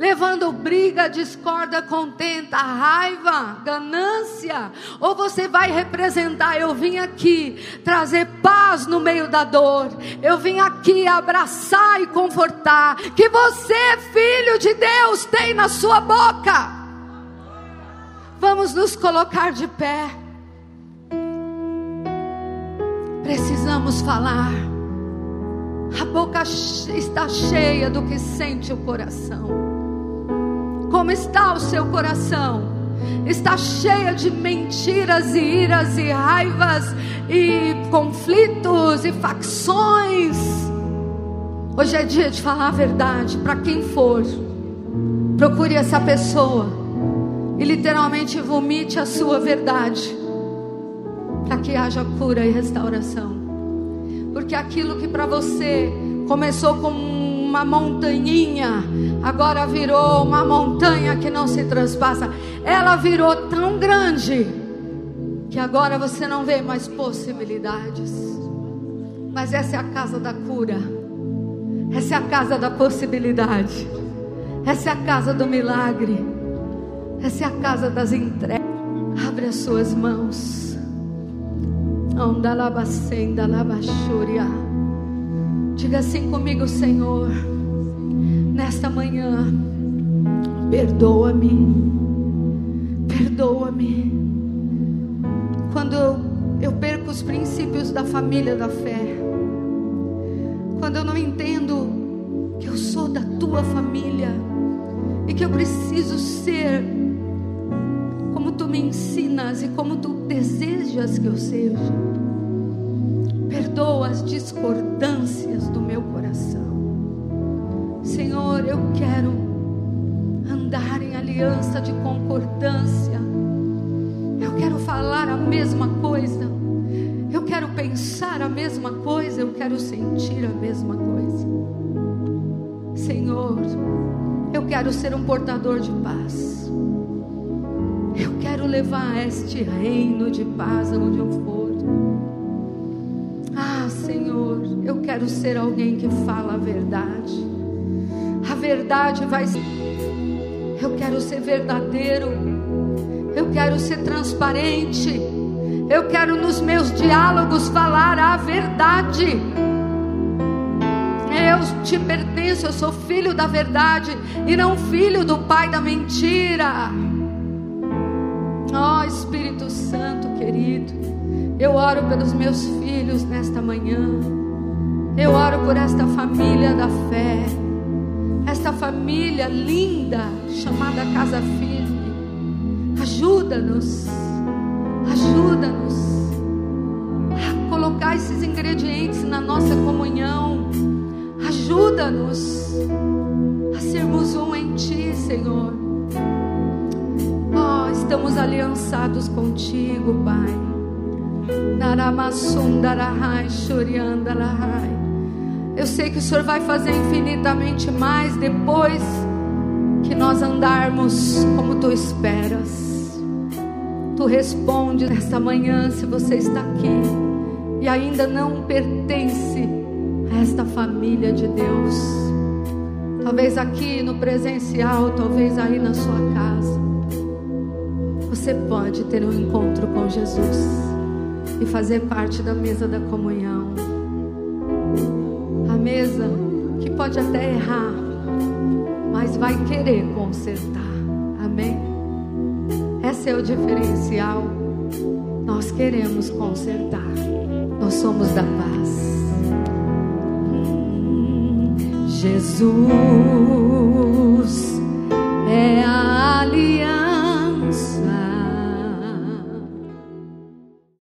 Levando briga, discorda, contenta, raiva, ganância, ou você vai representar, eu vim aqui trazer paz no meio da dor, eu vim aqui abraçar e confortar, que você, filho de Deus, tem na sua boca. Vamos nos colocar de pé. Precisamos falar. A boca está cheia do que sente o coração. Como está o seu coração? Está cheia de mentiras e iras e raivas e conflitos e facções. Hoje é dia de falar a verdade para quem for. Procure essa pessoa e literalmente vomite a sua verdade para que haja cura e restauração. Porque aquilo que para você começou como uma montanhinha, agora virou uma montanha que não se transpassa. Ela virou tão grande que agora você não vê mais possibilidades. Mas essa é a casa da cura. Essa é a casa da possibilidade. Essa é a casa do milagre. Essa é a casa das entregas. Abre as suas mãos. Ondalabacenda labachúria. Diga assim comigo, Senhor, nesta manhã, perdoa-me, perdoa-me. Quando eu perco os princípios da família da fé, quando eu não entendo que eu sou da tua família e que eu preciso ser como tu me ensinas e como tu desejas que eu seja perdoa as discordâncias do meu coração. Senhor, eu quero andar em aliança de concordância. Eu quero falar a mesma coisa. Eu quero pensar a mesma coisa. Eu quero sentir a mesma coisa. Senhor, eu quero ser um portador de paz. Eu quero levar este reino de paz aonde eu for. Senhor, eu quero ser alguém que fala a verdade. A verdade vai ser. Eu quero ser verdadeiro. Eu quero ser transparente. Eu quero nos meus diálogos falar a verdade. Eu te pertenço, eu sou filho da verdade e não filho do pai da mentira. Ó oh, Espírito Santo querido. Eu oro pelos meus filhos nesta manhã. Eu oro por esta família da fé. Esta família linda chamada Casa Firme. Ajuda-nos. Ajuda-nos a colocar esses ingredientes na nossa comunhão. Ajuda-nos a sermos um em Ti, Senhor. Oh, estamos aliançados contigo, Pai. Eu sei que o Senhor vai fazer infinitamente mais depois que nós andarmos como tu esperas. Tu responde nesta manhã se você está aqui e ainda não pertence a esta família de Deus. Talvez aqui no presencial, talvez aí na sua casa. Você pode ter um encontro com Jesus e fazer parte da mesa da comunhão. A mesa que pode até errar, mas vai querer consertar. Amém? Esse é o diferencial. Nós queremos consertar. Nós somos da paz. Jesus é a